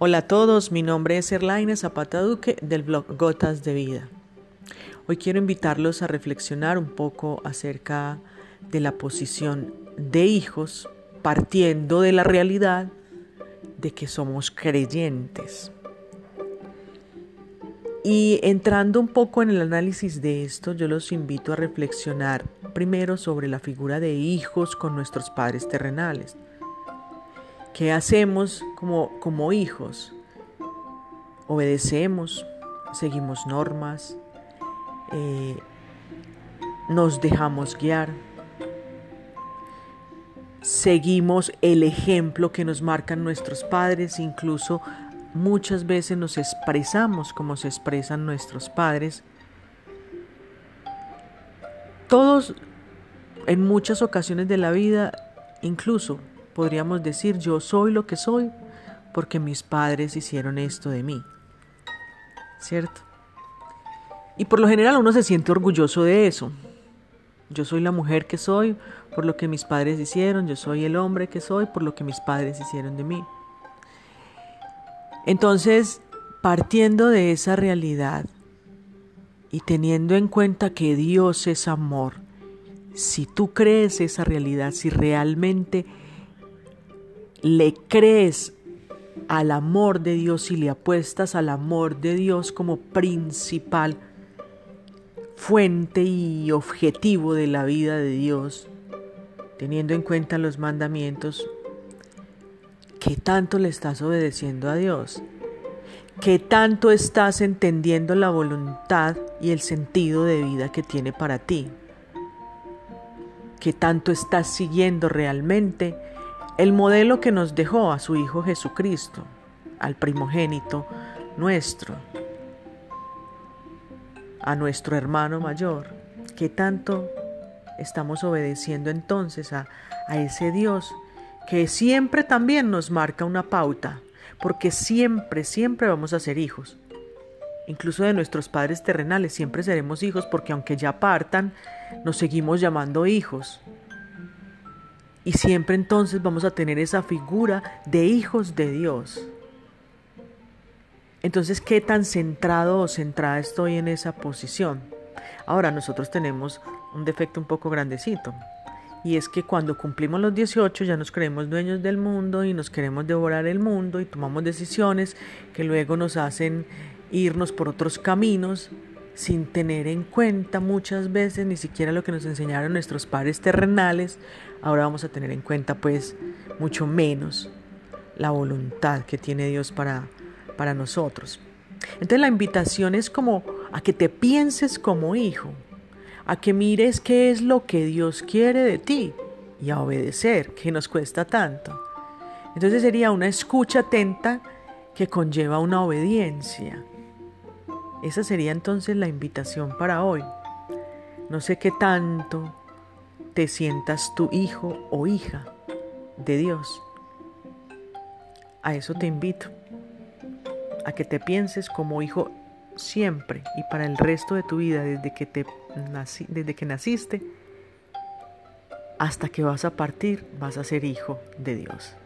Hola a todos, mi nombre es Erlaine Zapata Duque del blog Gotas de Vida. Hoy quiero invitarlos a reflexionar un poco acerca de la posición de hijos partiendo de la realidad de que somos creyentes. Y entrando un poco en el análisis de esto, yo los invito a reflexionar primero sobre la figura de hijos con nuestros padres terrenales. ¿Qué hacemos como, como hijos? Obedecemos, seguimos normas, eh, nos dejamos guiar, seguimos el ejemplo que nos marcan nuestros padres, incluso muchas veces nos expresamos como se expresan nuestros padres. Todos en muchas ocasiones de la vida, incluso podríamos decir yo soy lo que soy porque mis padres hicieron esto de mí. ¿Cierto? Y por lo general uno se siente orgulloso de eso. Yo soy la mujer que soy por lo que mis padres hicieron, yo soy el hombre que soy por lo que mis padres hicieron de mí. Entonces, partiendo de esa realidad y teniendo en cuenta que Dios es amor, si tú crees esa realidad, si realmente le crees al amor de Dios y le apuestas al amor de Dios como principal fuente y objetivo de la vida de Dios, teniendo en cuenta los mandamientos, ¿qué tanto le estás obedeciendo a Dios? ¿Qué tanto estás entendiendo la voluntad y el sentido de vida que tiene para ti? ¿Qué tanto estás siguiendo realmente el modelo que nos dejó a su Hijo Jesucristo, al primogénito nuestro, a nuestro hermano mayor, ¿qué tanto estamos obedeciendo entonces a, a ese Dios que siempre también nos marca una pauta, porque siempre, siempre vamos a ser hijos. Incluso de nuestros padres terrenales siempre seremos hijos porque aunque ya partan, nos seguimos llamando hijos. Y siempre entonces vamos a tener esa figura de hijos de Dios. Entonces, ¿qué tan centrado o centrada estoy en esa posición? Ahora, nosotros tenemos un defecto un poco grandecito. Y es que cuando cumplimos los 18 ya nos creemos dueños del mundo y nos queremos devorar el mundo y tomamos decisiones que luego nos hacen irnos por otros caminos sin tener en cuenta muchas veces ni siquiera lo que nos enseñaron nuestros padres terrenales, ahora vamos a tener en cuenta pues mucho menos la voluntad que tiene Dios para, para nosotros. Entonces la invitación es como a que te pienses como hijo, a que mires qué es lo que Dios quiere de ti y a obedecer, que nos cuesta tanto. Entonces sería una escucha atenta que conlleva una obediencia. Esa sería entonces la invitación para hoy. No sé qué tanto te sientas tu hijo o hija de Dios. A eso te invito, a que te pienses como hijo siempre y para el resto de tu vida, desde que, te desde que naciste hasta que vas a partir, vas a ser hijo de Dios.